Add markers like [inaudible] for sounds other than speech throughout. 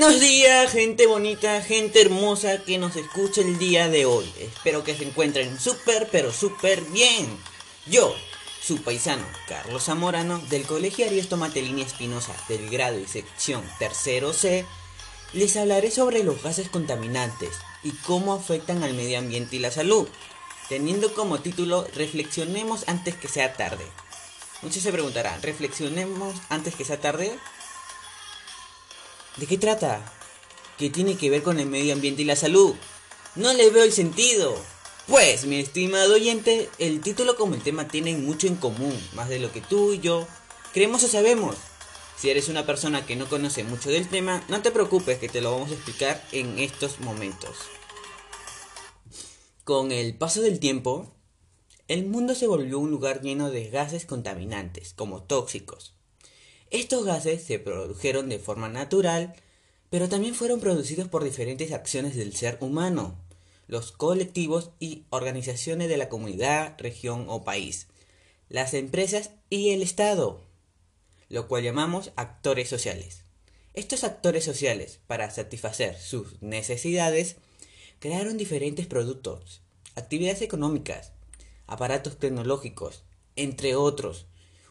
Buenos días, gente bonita, gente hermosa que nos escucha el día de hoy. Espero que se encuentren súper, pero súper bien. Yo, su paisano Carlos Zamorano, del Colegio Ariesto Matelini Espinosa, del grado y sección tercero C, les hablaré sobre los gases contaminantes y cómo afectan al medio ambiente y la salud, teniendo como título Reflexionemos antes que sea tarde. Muchos se preguntarán, ¿reflexionemos antes que sea tarde? ¿De qué trata? ¿Qué tiene que ver con el medio ambiente y la salud? No le veo el sentido. Pues, mi estimado oyente, el título como el tema tienen mucho en común, más de lo que tú y yo creemos o sabemos. Si eres una persona que no conoce mucho del tema, no te preocupes que te lo vamos a explicar en estos momentos. Con el paso del tiempo, el mundo se volvió un lugar lleno de gases contaminantes, como tóxicos. Estos gases se produjeron de forma natural, pero también fueron producidos por diferentes acciones del ser humano, los colectivos y organizaciones de la comunidad, región o país, las empresas y el Estado, lo cual llamamos actores sociales. Estos actores sociales, para satisfacer sus necesidades, crearon diferentes productos, actividades económicas, aparatos tecnológicos, entre otros,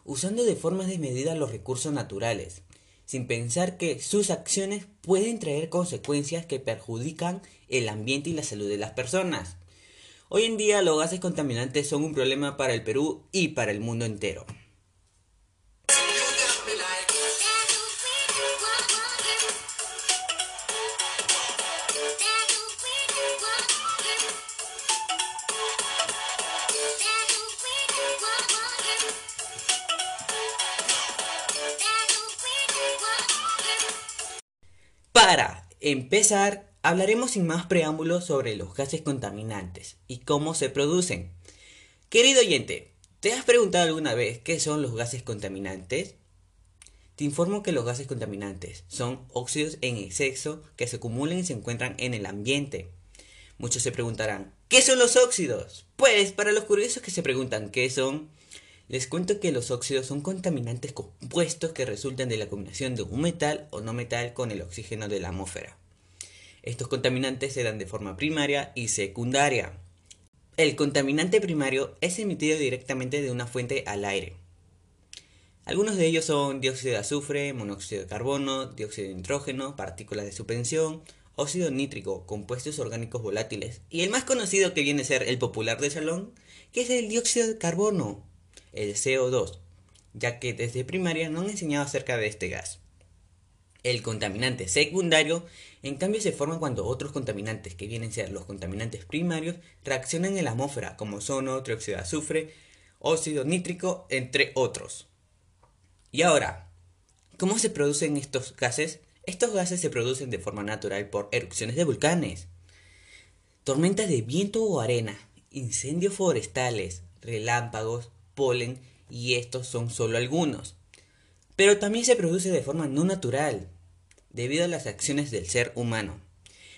usando de forma desmedida los recursos naturales, sin pensar que sus acciones pueden traer consecuencias que perjudican el ambiente y la salud de las personas. Hoy en día los gases contaminantes son un problema para el Perú y para el mundo entero. Empezar, hablaremos sin más preámbulos sobre los gases contaminantes y cómo se producen. Querido oyente, ¿te has preguntado alguna vez qué son los gases contaminantes? Te informo que los gases contaminantes son óxidos en exceso que se acumulan y se encuentran en el ambiente. Muchos se preguntarán, ¿qué son los óxidos? Pues para los curiosos que se preguntan qué son, les cuento que los óxidos son contaminantes compuestos que resultan de la combinación de un metal o no metal con el oxígeno de la atmósfera. Estos contaminantes se dan de forma primaria y secundaria. El contaminante primario es emitido directamente de una fuente al aire. Algunos de ellos son dióxido de azufre, monóxido de carbono, dióxido de nitrógeno, partículas de suspensión, óxido nítrico, compuestos orgánicos volátiles y el más conocido que viene a ser el popular de salón, que es el dióxido de carbono, el CO2, ya que desde primaria no han enseñado acerca de este gas. El contaminante secundario, en cambio, se forma cuando otros contaminantes, que vienen a ser los contaminantes primarios, reaccionan en la atmósfera, como ozono, trióxido de azufre, óxido nítrico, entre otros. Y ahora, ¿cómo se producen estos gases? Estos gases se producen de forma natural por erupciones de volcanes, tormentas de viento o arena, incendios forestales, relámpagos, y estos son solo algunos. Pero también se produce de forma no natural, debido a las acciones del ser humano.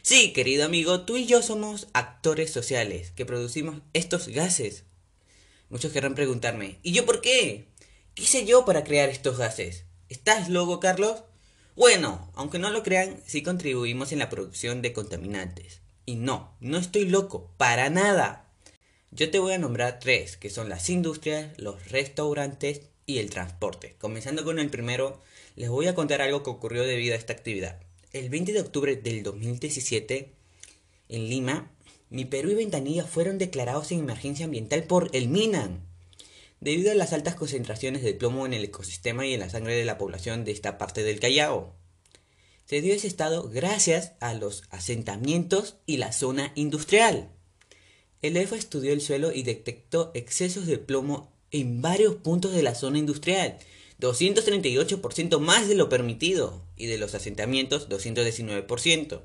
Sí, querido amigo, tú y yo somos actores sociales que producimos estos gases. Muchos querrán preguntarme, ¿y yo por qué? ¿Qué hice yo para crear estos gases? ¿Estás loco, Carlos? Bueno, aunque no lo crean, sí contribuimos en la producción de contaminantes. Y no, no estoy loco, para nada. Yo te voy a nombrar tres, que son las industrias, los restaurantes y el transporte. Comenzando con el primero, les voy a contar algo que ocurrió debido a esta actividad. El 20 de octubre del 2017, en Lima, mi Perú y Ventanilla fueron declarados en emergencia ambiental por el MINAN, debido a las altas concentraciones de plomo en el ecosistema y en la sangre de la población de esta parte del Callao. Se dio ese estado gracias a los asentamientos y la zona industrial. El EFA estudió el suelo y detectó excesos de plomo en varios puntos de la zona industrial, 238% más de lo permitido, y de los asentamientos 219%.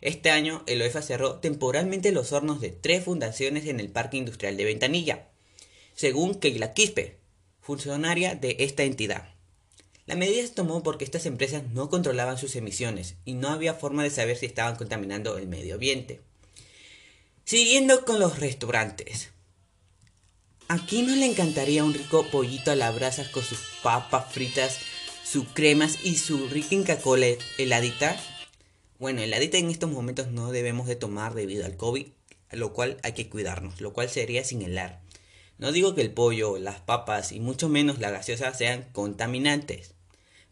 Este año, el OEFA cerró temporalmente los hornos de tres fundaciones en el Parque Industrial de Ventanilla, según Keila Quispe, funcionaria de esta entidad. La medida se tomó porque estas empresas no controlaban sus emisiones y no había forma de saber si estaban contaminando el medio ambiente. Siguiendo con los restaurantes. ¿A quién no le encantaría un rico pollito a la brasa con sus papas fritas, sus cremas y su rica Cola heladita. Bueno, heladita en estos momentos no debemos de tomar debido al COVID, lo cual hay que cuidarnos, lo cual sería sin helar. No digo que el pollo, las papas y mucho menos la gaseosa sean contaminantes.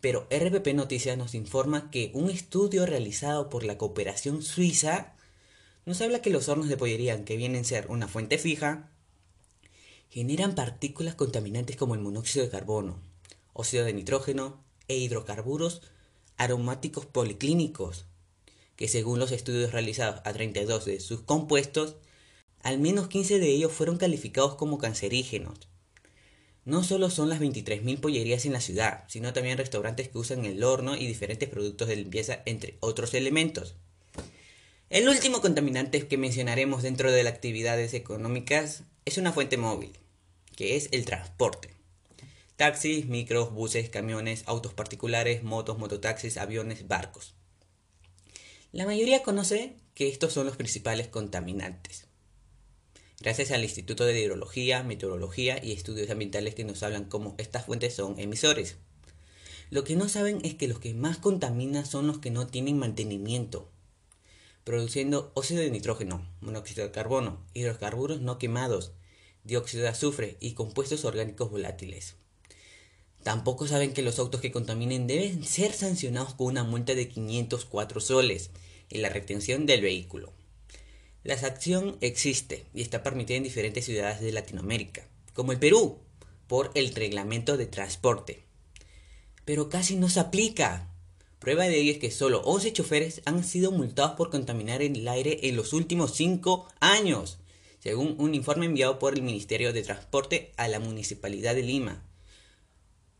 Pero RPP Noticias nos informa que un estudio realizado por la cooperación suiza nos habla que los hornos de pollería, que vienen a ser una fuente fija, generan partículas contaminantes como el monóxido de carbono, óxido de nitrógeno e hidrocarburos aromáticos policlínicos, que según los estudios realizados a 32 de sus compuestos, al menos 15 de ellos fueron calificados como cancerígenos. No solo son las 23.000 pollerías en la ciudad, sino también restaurantes que usan el horno y diferentes productos de limpieza, entre otros elementos. El último contaminante que mencionaremos dentro de las actividades económicas es una fuente móvil, que es el transporte. Taxis, micros, buses, camiones, autos particulares, motos, mototaxis, aviones, barcos. La mayoría conoce que estos son los principales contaminantes. Gracias al Instituto de Hidrología, Meteorología y Estudios Ambientales que nos hablan cómo estas fuentes son emisores. Lo que no saben es que los que más contaminan son los que no tienen mantenimiento, produciendo óxido de nitrógeno, monóxido de carbono, hidrocarburos no quemados, dióxido de azufre y compuestos orgánicos volátiles. Tampoco saben que los autos que contaminen deben ser sancionados con una multa de 504 soles y la retención del vehículo. La sanción existe y está permitida en diferentes ciudades de Latinoamérica, como el Perú, por el reglamento de transporte. Pero casi no se aplica. Prueba de ello es que solo 11 choferes han sido multados por contaminar el aire en los últimos 5 años, según un informe enviado por el Ministerio de Transporte a la Municipalidad de Lima.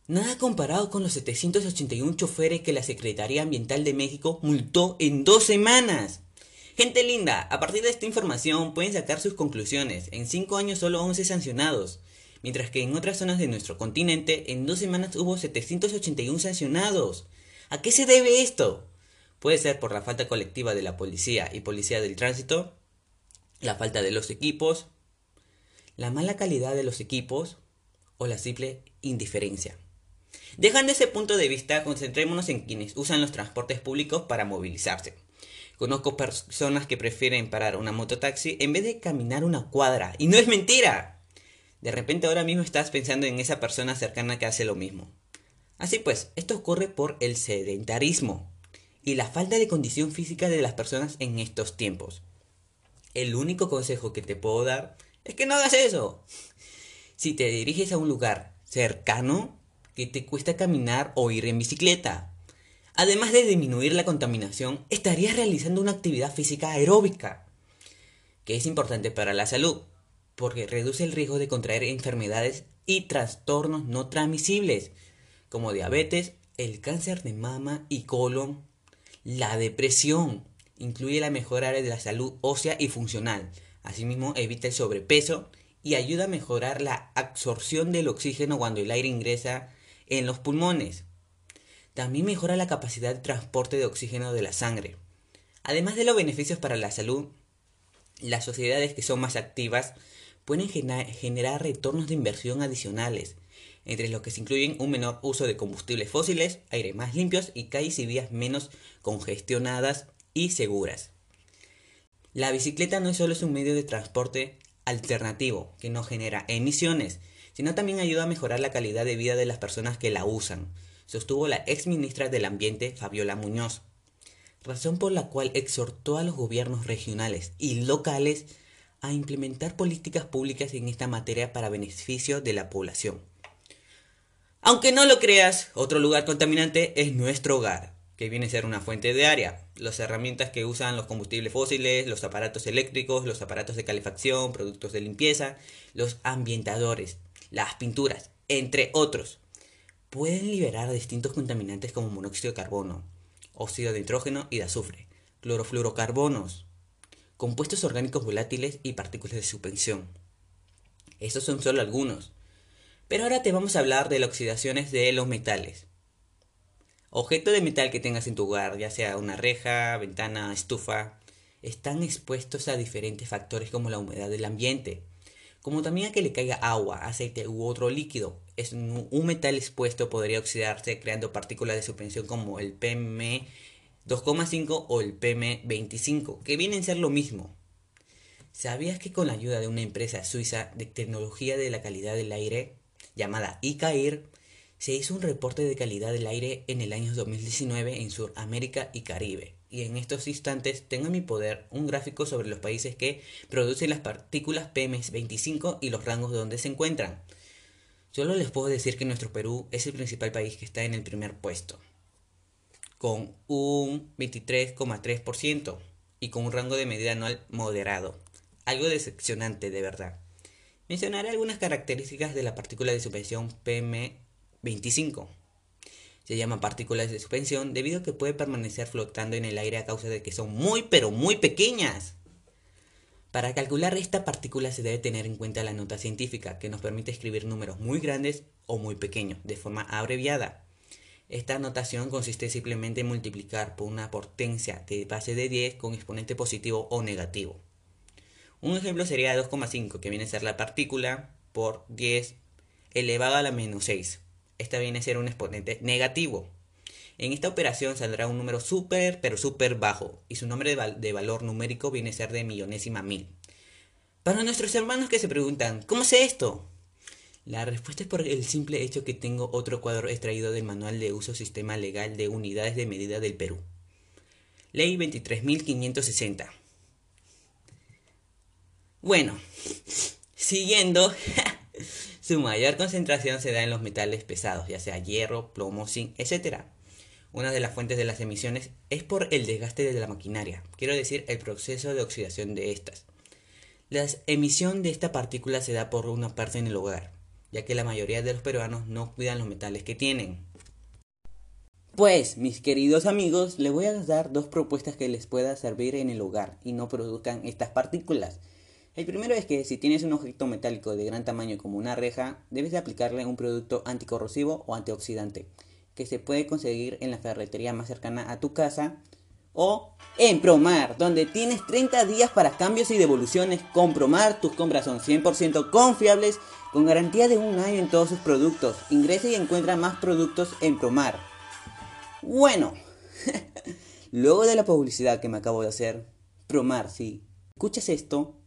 Nada comparado con los 781 choferes que la Secretaría Ambiental de México multó en dos semanas. Gente linda, a partir de esta información pueden sacar sus conclusiones. En 5 años solo 11 sancionados, mientras que en otras zonas de nuestro continente en dos semanas hubo 781 sancionados. ¿A qué se debe esto? Puede ser por la falta colectiva de la policía y policía del tránsito, la falta de los equipos, la mala calidad de los equipos o la simple indiferencia. Dejando ese punto de vista, concentrémonos en quienes usan los transportes públicos para movilizarse. Conozco personas que prefieren parar una mototaxi en vez de caminar una cuadra. Y no es mentira. De repente ahora mismo estás pensando en esa persona cercana que hace lo mismo. Así pues, esto ocurre por el sedentarismo y la falta de condición física de las personas en estos tiempos. El único consejo que te puedo dar es que no hagas eso. Si te diriges a un lugar cercano, que te cuesta caminar o ir en bicicleta. Además de disminuir la contaminación, estarías realizando una actividad física aeróbica, que es importante para la salud, porque reduce el riesgo de contraer enfermedades y trastornos no transmisibles, como diabetes, el cáncer de mama y colon, la depresión, incluye la mejora de la salud ósea y funcional. Asimismo, evita el sobrepeso y ayuda a mejorar la absorción del oxígeno cuando el aire ingresa en los pulmones. También mejora la capacidad de transporte de oxígeno de la sangre. Además de los beneficios para la salud, las sociedades que son más activas pueden generar retornos de inversión adicionales, entre los que se incluyen un menor uso de combustibles fósiles, aire más limpios y calles y vías menos congestionadas y seguras. La bicicleta no solo es un medio de transporte alternativo que no genera emisiones, sino también ayuda a mejorar la calidad de vida de las personas que la usan, sostuvo la ex ministra del Ambiente Fabiola Muñoz, razón por la cual exhortó a los gobiernos regionales y locales a implementar políticas públicas en esta materia para beneficio de la población. Aunque no lo creas, otro lugar contaminante es nuestro hogar, que viene a ser una fuente de área. Las herramientas que usan los combustibles fósiles, los aparatos eléctricos, los aparatos de calefacción, productos de limpieza, los ambientadores, las pinturas, entre otros, pueden liberar distintos contaminantes como monóxido de carbono, óxido de nitrógeno y de azufre, clorofluorocarbonos, compuestos orgánicos volátiles y partículas de suspensión. Estos son solo algunos. Pero ahora te vamos a hablar de las oxidaciones de los metales. Objetos de metal que tengas en tu hogar, ya sea una reja, ventana, estufa, están expuestos a diferentes factores como la humedad del ambiente, como también a que le caiga agua, aceite u otro líquido. Es un, metal expuesto podría oxidarse creando partículas de suspensión como el PM2,5 o el PM25, que vienen a ser lo mismo. ¿Sabías que con la ayuda de una empresa suiza de tecnología de la calidad del aire llamada ICAIR, se hizo un reporte de calidad del aire en el año 2019 en Sudamérica y Caribe? Y en estos instantes tengo en mi poder un gráfico sobre los países que producen las partículas PM25 y los rangos de donde se encuentran. Solo les puedo decir que nuestro Perú es el principal país que está en el primer puesto, con un 23,3% y con un rango de medida anual moderado. Algo decepcionante de verdad. Mencionaré algunas características de la partícula de suspensión PM25. Se llama partículas de suspensión debido a que puede permanecer flotando en el aire a causa de que son muy pero muy pequeñas. Para calcular esta partícula se debe tener en cuenta la nota científica, que nos permite escribir números muy grandes o muy pequeños, de forma abreviada. Esta notación consiste simplemente en multiplicar por una potencia de base de 10 con exponente positivo o negativo. Un ejemplo sería 2,5, que viene a ser la partícula por 10 elevado a la menos 6. Esta viene a ser un exponente negativo. En esta operación saldrá un número súper, pero súper bajo, y su nombre de, valor numérico viene a ser de millonésima mil. Para nuestros hermanos que se preguntan, ¿cómo sé esto? La respuesta es por el simple hecho que tengo otro cuadro extraído del Manual de Uso Sistema Legal de Unidades de Medida del Perú. Ley 23.560. Bueno, siguiendo, [laughs] su mayor concentración se da en los metales pesados, ya sea hierro, plomo, zinc, etc. Una de las fuentes de las emisiones es por el desgaste de la maquinaria, quiero decir el proceso de oxidación de estas. La emisión de esta partícula se da por una parte en el hogar, ya que la mayoría de los peruanos no cuidan los metales que tienen. Pues, mis queridos amigos, les voy a dar dos propuestas que les pueda servir en el hogar y no produzcan estas partículas. El primero es que si tienes un objeto metálico de gran tamaño como una reja, debes de aplicarle un producto anticorrosivo o antioxidante, que se puede conseguir en la ferretería más cercana a tu casa o en Promar, donde tienes 30 días para cambios y devoluciones. Con Promar tus compras son 100% confiables, con garantía de un año en todos sus productos. Ingresa y encuentra más productos en Promar. Bueno, [laughs] luego de la publicidad que me acabo de hacer, Promar, si escuchas esto,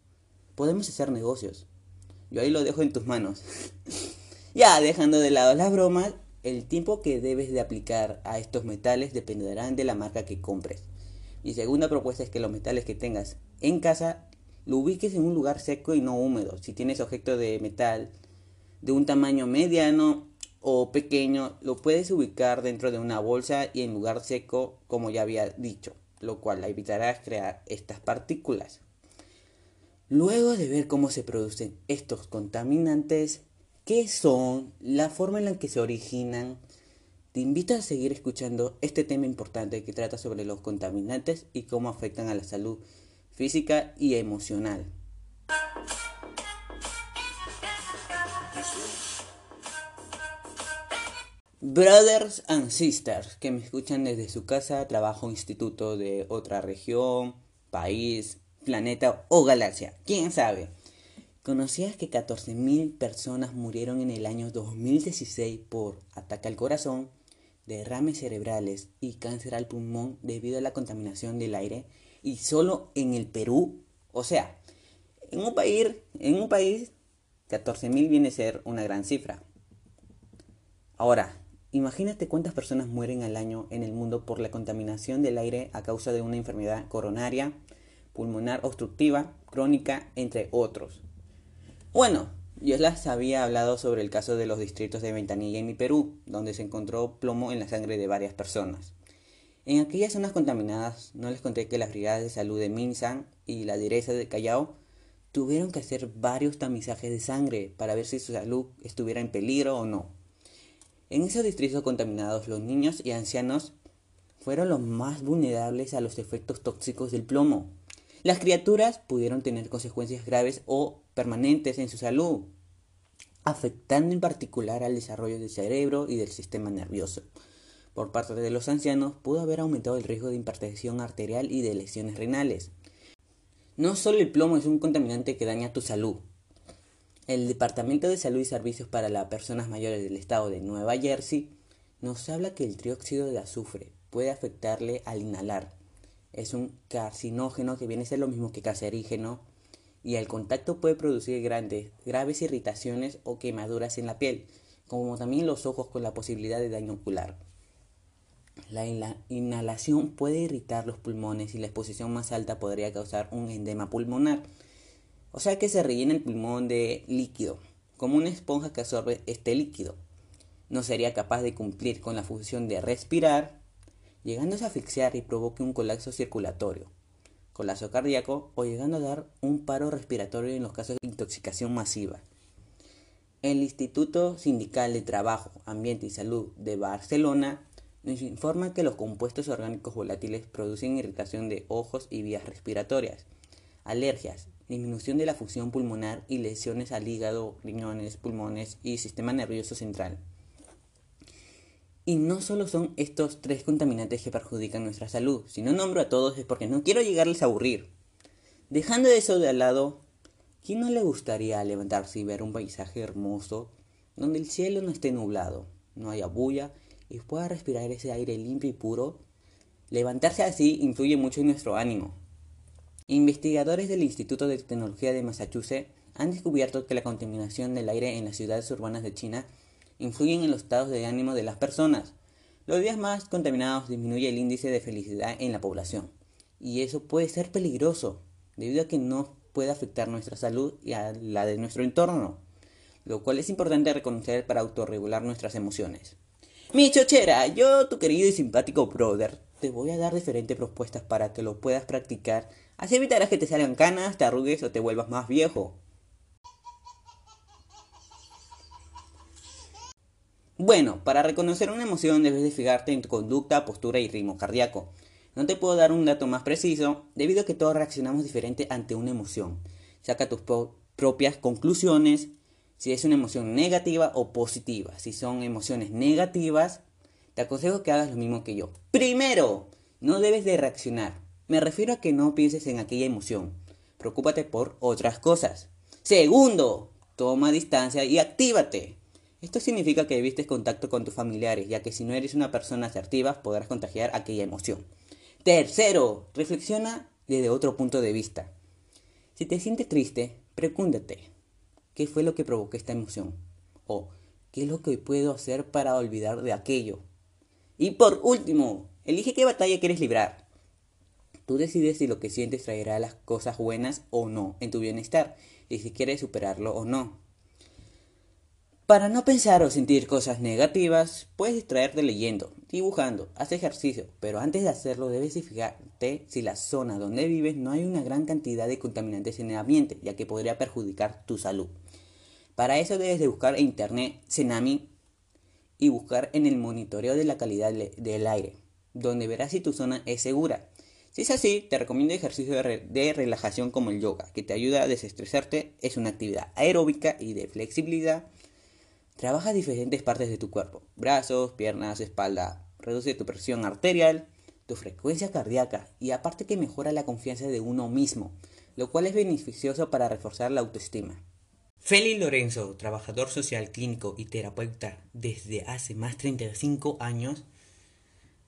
podemos hacer negocios. Yo ahí lo dejo en tus manos. [laughs] ya, dejando de lado las bromas, el tiempo que debes de aplicar a estos metales dependerán de la marca que compres. Mi segunda propuesta es que los metales que tengas en casa lo ubiques en un lugar seco y no húmedo. Si tienes objeto de metal de un tamaño mediano o pequeño, lo puedes ubicar dentro de una bolsa y en lugar seco, como ya había dicho, lo cual evitará crear estas partículas. Luego de ver cómo se producen estos contaminantes, qué son, la forma en la que se originan, te invito a seguir escuchando este tema importante que trata sobre los contaminantes y cómo afectan a la salud física y emocional. Brothers and sisters que me escuchan desde su casa, trabajo, instituto de otra región, país, planeta o galaxia, quién sabe. ¿Conocías que 14.000 personas murieron en el año 2016 por ataque al corazón, derrames cerebrales y cáncer al pulmón debido a la contaminación del aire? Y solo en el Perú, o sea, en un país, en un país 14.000 viene a ser una gran cifra. Ahora, imagínate cuántas personas mueren al año en el mundo por la contaminación del aire a causa de una enfermedad coronaria, pulmonar obstructiva, crónica, entre otros. Bueno, yo les había hablado sobre el caso de los distritos de Ventanilla en Perú, donde se encontró plomo en la sangre de varias personas. En aquellas zonas contaminadas, no les conté que las brigadas de salud de Minsan y la direza de Callao tuvieron que hacer varios tamizajes de sangre para ver si su salud estuviera en peligro o no. En esos distritos contaminados, los niños y ancianos fueron los más vulnerables a los efectos tóxicos del plomo, las criaturas pudieron tener consecuencias graves o permanentes en su salud, afectando en particular al desarrollo del cerebro y del sistema nervioso. Por parte de los ancianos pudo haber aumentado el riesgo de hipertensión arterial y de lesiones renales. No solo el plomo es un contaminante que daña tu salud. El Departamento de Salud y Servicios para las Personas Mayores del Estado de Nueva Jersey nos habla que el trióxido de azufre puede afectarle al inhalar. Es un carcinógeno que viene a ser lo mismo que cancerígeno y el contacto puede producir grandes, graves irritaciones o quemaduras en la piel, como también los ojos con la posibilidad de daño ocular. La inhalación puede irritar los pulmones y la exposición más alta podría causar un endema pulmonar o sea que se rellena el pulmón de líquido, como una esponja que absorbe este líquido. No sería capaz de cumplir con la función de respirar, llegando a asfixiar y provoque un colapso circulatorio, colapso cardíaco o llegando a dar un paro respiratorio en los casos de intoxicación masiva. El Instituto Sindical de Trabajo, Ambiente y Salud de Barcelona nos informa que los compuestos orgánicos volátiles producen irritación de ojos y vías respiratorias, alergias, disminución de la función pulmonar y lesiones al hígado, riñones, pulmones y sistema nervioso central. Y no solo son estos tres contaminantes que perjudican nuestra salud, si no nombro a todos es porque no quiero llegarles a aburrir. Dejando eso de al lado, ¿quién no le gustaría levantarse y ver un paisaje hermoso donde el cielo no esté nublado, no haya bulla y pueda respirar ese aire limpio y puro? Levantarse así influye mucho en nuestro ánimo, Investigadores del Instituto de Tecnología de Massachusetts han descubierto que la contaminación del aire en las ciudades urbanas de China influye en los estados de ánimo de las personas. Los días más contaminados disminuye el índice de felicidad en la población. Y eso puede ser peligroso, debido a que no puede afectar nuestra salud y a la de nuestro entorno, lo cual es importante reconocer para autorregular nuestras emociones. Mi chochera, yo, tu querido y simpático brother, te voy a dar diferentes propuestas para que lo puedas practicar Así evitarás que te salgan canas, te arrugues o te vuelvas más viejo. Bueno, para reconocer una emoción debes de fijarte en tu conducta, postura y ritmo cardíaco. No te puedo dar un dato más preciso debido a que todos reaccionamos diferente ante una emoción. Saca tus propias conclusiones si es una emoción negativa o positiva. Si son emociones negativas, te aconsejo que hagas lo mismo que yo. Primero, no debes de reaccionar. Me refiero a que no pienses en aquella emoción. Preocúpate por otras cosas. Segundo, toma distancia y actívate. Esto significa que evites contacto con tus familiares, ya que si no eres una persona asertiva podrás contagiar aquella emoción. Tercero, reflexiona desde otro punto de vista. Si te sientes triste, pregúntate, ¿qué fue lo que provocó esta emoción? O, ¿qué es lo que puedo hacer para olvidar de aquello? Y por último, elige qué batalla quieres librar. Tú decides si lo que sientes traerá las cosas buenas o no en tu bienestar y si quieres superarlo o no. Para no pensar o sentir cosas negativas, puedes distraerte leyendo, dibujando, haz ejercicio, pero antes de hacerlo debes fijarte si la zona donde vives no hay una gran cantidad de contaminantes en el ambiente, ya que podría perjudicar tu salud. Para eso debes de buscar en internet Tsunami y buscar en el monitoreo de la calidad del aire, donde verás si tu zona es segura. Si es así, te recomiendo ejercicio de, relajación como el yoga, que te ayuda a desestresarte. Es una actividad aeróbica y de flexibilidad. Trabaja diferentes partes de tu cuerpo, brazos, piernas, espalda. Reduce tu presión arterial, tu frecuencia cardíaca y aparte que mejora la confianza de uno mismo, lo cual es beneficioso para reforzar la autoestima. Feli Lorenzo, trabajador social clínico y terapeuta desde hace más de 35 años,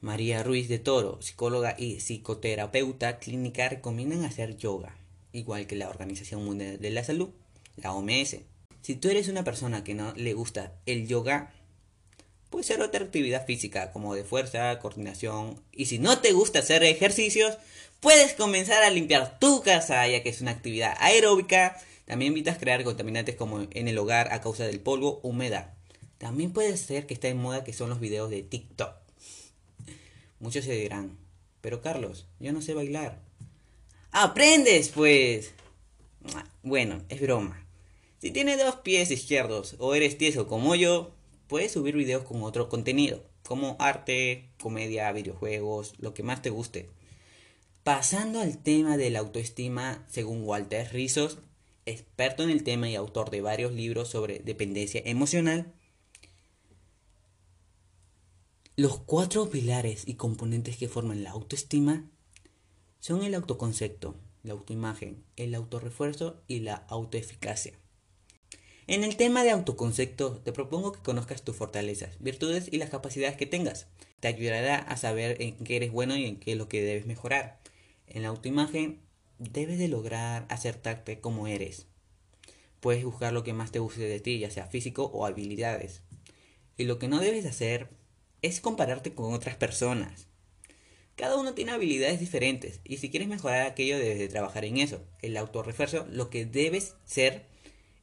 María Ruiz de Toro, psicóloga y psicoterapeuta clínica, recomiendan hacer yoga, igual que la Organización Mundial de la Salud, la OMS. Si tú eres una persona que no le gusta el yoga, puede ser otra actividad física como de fuerza, coordinación. Y si no te gusta hacer ejercicios, puedes comenzar a limpiar tu casa, ya que es una actividad aeróbica. También evitas crear contaminantes como en el hogar a causa del polvo, humedad. También puede ser que está en moda que son los videos de TikTok Muchos se dirán, pero Carlos, yo no sé bailar. ¡Aprendes, pues! Bueno, es broma. Si tienes dos pies izquierdos o eres tieso como yo, puedes subir videos con otro contenido, como arte, comedia, videojuegos, lo que más te guste. Pasando al tema de la autoestima, según Walter Rizos, experto en el tema y autor de varios libros sobre dependencia emocional, los cuatro pilares y componentes que forman la autoestima son el autoconcepto, la autoimagen, el autorrefuerzo y la autoeficacia. En el tema de autoconcepto, te propongo que conozcas tus fortalezas, virtudes y las capacidades que tengas. Te ayudará a saber en qué eres bueno y en qué es lo que debes mejorar. En la autoimagen, debes de lograr acertarte como eres. Puedes buscar lo que más te guste de ti, ya sea físico o habilidades. Y lo que no debes hacer es compararte con otras personas. Cada uno tiene habilidades diferentes y si quieres mejorar aquello debes de trabajar en eso. El autorrefuerzo lo que debes ser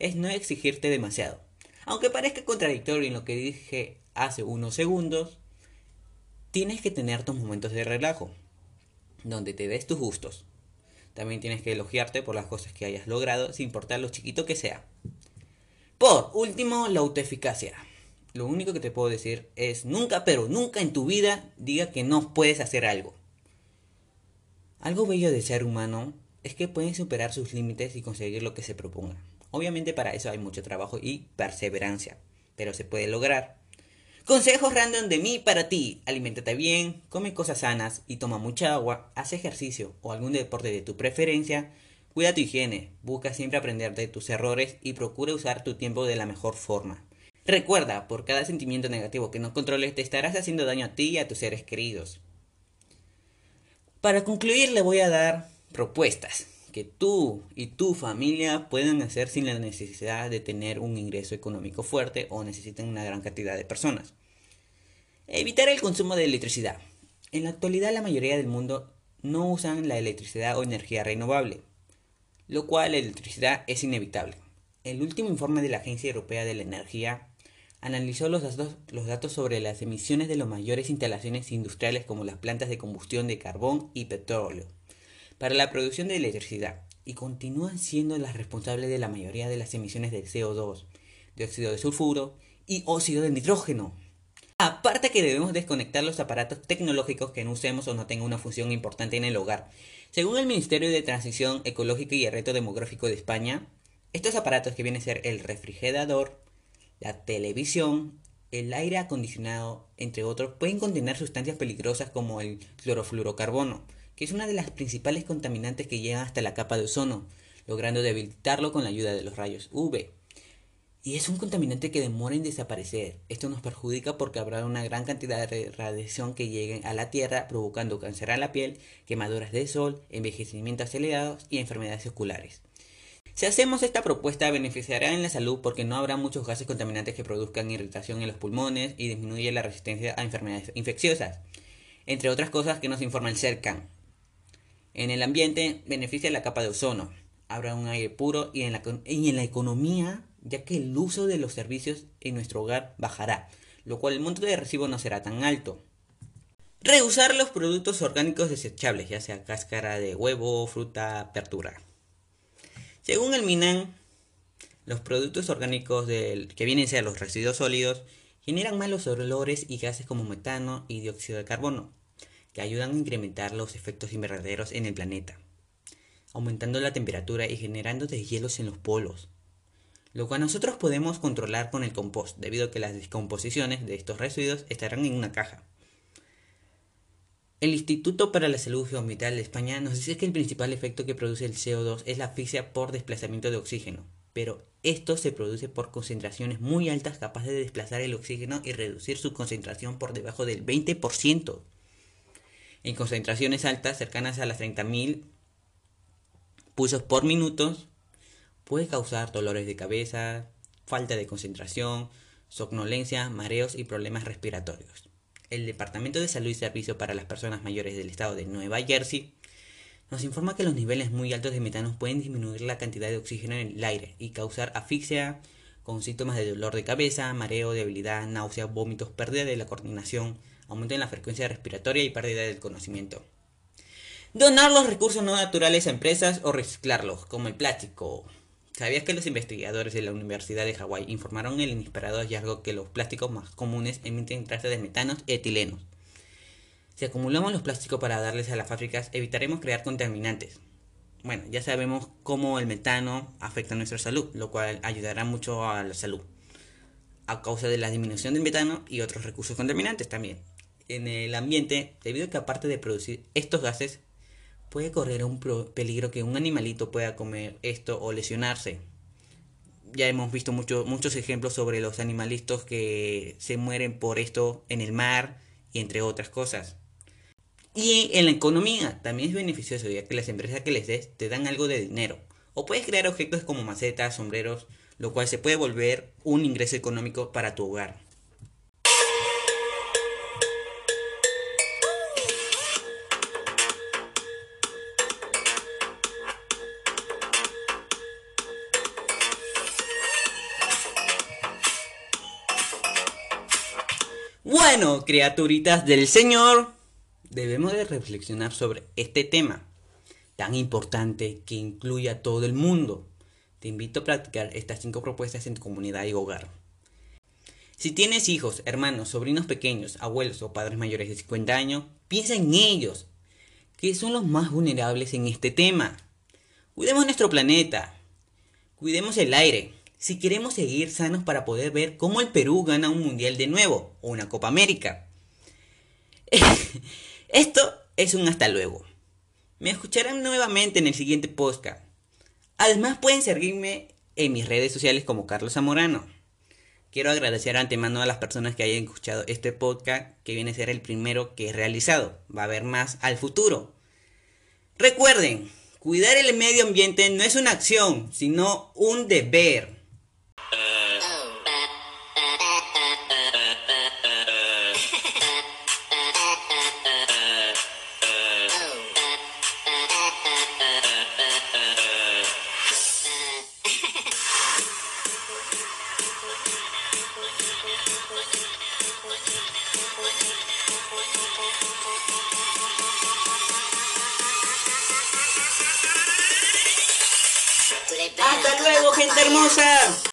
es no exigirte demasiado. Aunque parezca contradictorio en lo que dije hace unos segundos, tienes que tener tus momentos de relajo, donde te des tus gustos. También tienes que elogiarte por las cosas que hayas logrado, sin importar lo chiquito que sea. Por último, la autoeficacia. Lo único que te puedo decir es nunca, pero nunca en tu vida diga que no puedes hacer algo. Algo bello del ser humano es que pueden superar sus límites y conseguir lo que se proponga. Obviamente para eso hay mucho trabajo y perseverancia, pero se puede lograr. Consejos random de mí para ti. Aliméntate bien, come cosas sanas y toma mucha agua, haz ejercicio o algún deporte de tu preferencia. Cuida tu higiene, busca siempre aprender de tus errores y procura usar tu tiempo de la mejor forma. Recuerda, por cada sentimiento negativo que no controles te estarás haciendo daño a ti y a tus seres queridos. Para concluir le voy a dar propuestas que tú y tu familia puedan hacer sin la necesidad de tener un ingreso económico fuerte o necesiten una gran cantidad de personas. Evitar el consumo de electricidad. En la actualidad la mayoría del mundo no usan la electricidad o energía renovable, lo cual la electricidad es inevitable. El último informe de la Agencia Europea de la Energía analizó los datos, los datos sobre las emisiones de las mayores instalaciones industriales como las plantas de combustión de carbón y petróleo para la producción de electricidad y continúan siendo las responsables de la mayoría de las emisiones de CO2, dióxido de sulfuro y óxido de nitrógeno. Aparte que debemos desconectar los aparatos tecnológicos que no usemos o no tengan una función importante en el hogar. Según el Ministerio de Transición Ecológica y el Reto Demográfico de España, estos aparatos que vienen a ser el refrigerador, la televisión, el aire acondicionado, entre otros, pueden contener sustancias peligrosas como el clorofluorocarbono, que es una de las principales contaminantes que llegan hasta la capa de ozono, logrando debilitarlo con la ayuda de los rayos UV. Y es un contaminante que demora en desaparecer. Esto nos perjudica porque habrá una gran cantidad de radiación que llegue a la Tierra, provocando cáncer a la piel, quemaduras de sol, envejecimiento acelerado y enfermedades oculares. Si hacemos esta propuesta beneficiará en la salud porque no habrá muchos gases contaminantes que produzcan irritación en los pulmones y disminuye la resistencia a enfermedades infecciosas, entre otras cosas que nos informa el CERCAN. En el ambiente beneficia la capa de ozono, habrá un aire puro y en, la, economía, ya que el uso de los servicios en nuestro hogar bajará, lo cual el monto de recibo no será tan alto. Reusar los productos orgánicos desechables, ya sea cáscara de huevo, fruta, apertura. Según el MINAN, los productos orgánicos que vienen a ser los residuos sólidos generan malos olores y gases como metano y dióxido de carbono que ayudan a incrementar los efectos invernaderos en el planeta, aumentando la temperatura y generando deshielos en los polos, lo cual nosotros podemos controlar con el compost, debido a que las descomposiciones de estos residuos estarán en una caja. El Instituto para la Salud Geometral de España nos dice que el principal efecto que produce el CO2 es la asfixia por desplazamiento de oxígeno, pero esto se produce por concentraciones muy altas capaces de desplazar el oxígeno y reducir su concentración por debajo del 20% en concentraciones altas, cercanas a las 30.000 pulsos por minuto, puede causar dolores de cabeza, falta de concentración, somnolencia, mareos y problemas respiratorios. El Departamento de Salud y Servicio para las Personas Mayores del Estado de Nueva Jersey nos informa que los niveles muy altos de metano pueden disminuir la cantidad de oxígeno en el aire y causar asfixia con síntomas de dolor de cabeza, mareo, debilidad, náuseas, vómitos, pérdida de la coordinación, aumento en la frecuencia respiratoria y pérdida del conocimiento. Donar los recursos no naturales a empresas o reciclarlos, como el plástico. ¿Sabías que los investigadores de la Universidad de Hawái informaron el inesperado hallazgo que los plásticos más comunes emiten trazas de metanos y etilenos? Si acumulamos los plásticos para darles a las fábricas, evitaremos crear contaminantes. Bueno, ya sabemos cómo el metano afecta a nuestra salud, lo cual ayudará mucho a la salud, a causa de la disminución del metano y otros recursos contaminantes también en el ambiente debido a que aparte de producir estos gases puede correr un peligro que un animalito pueda comer esto o lesionarse. ya hemos visto mucho, muchos ejemplos sobre los animalitos que se mueren por esto en el mar y entre otras cosas. Y en la economía también es beneficioso ya que las empresas que les des te dan algo de dinero. O puedes crear objetos como macetas, sombreros, lo cual se puede volver un ingreso económico para tu hogar. Bueno, criaturitas del Señor, debemos de reflexionar sobre este tema tan importante que incluye a todo el mundo. Te invito a practicar estas cinco propuestas en tu comunidad y hogar. Si tienes hijos, hermanos, sobrinos pequeños, abuelos o padres mayores de 50 años, piensa en ellos, que son los más vulnerables en este tema. Cuidemos nuestro planeta, cuidemos el aire, si queremos seguir sanos para poder ver cómo el Perú gana un mundial de nuevo o una Copa América. [laughs] Esto es un hasta luego. Me escucharán nuevamente en el siguiente podcast. Además pueden seguirme en mis redes sociales como Carlos Zamorano. Quiero agradecer antemano a las personas que hayan escuchado este podcast, que viene a ser el primero que he realizado. Va a haber más al futuro. Recuerden, cuidar el medio ambiente no es una acción, sino un deber.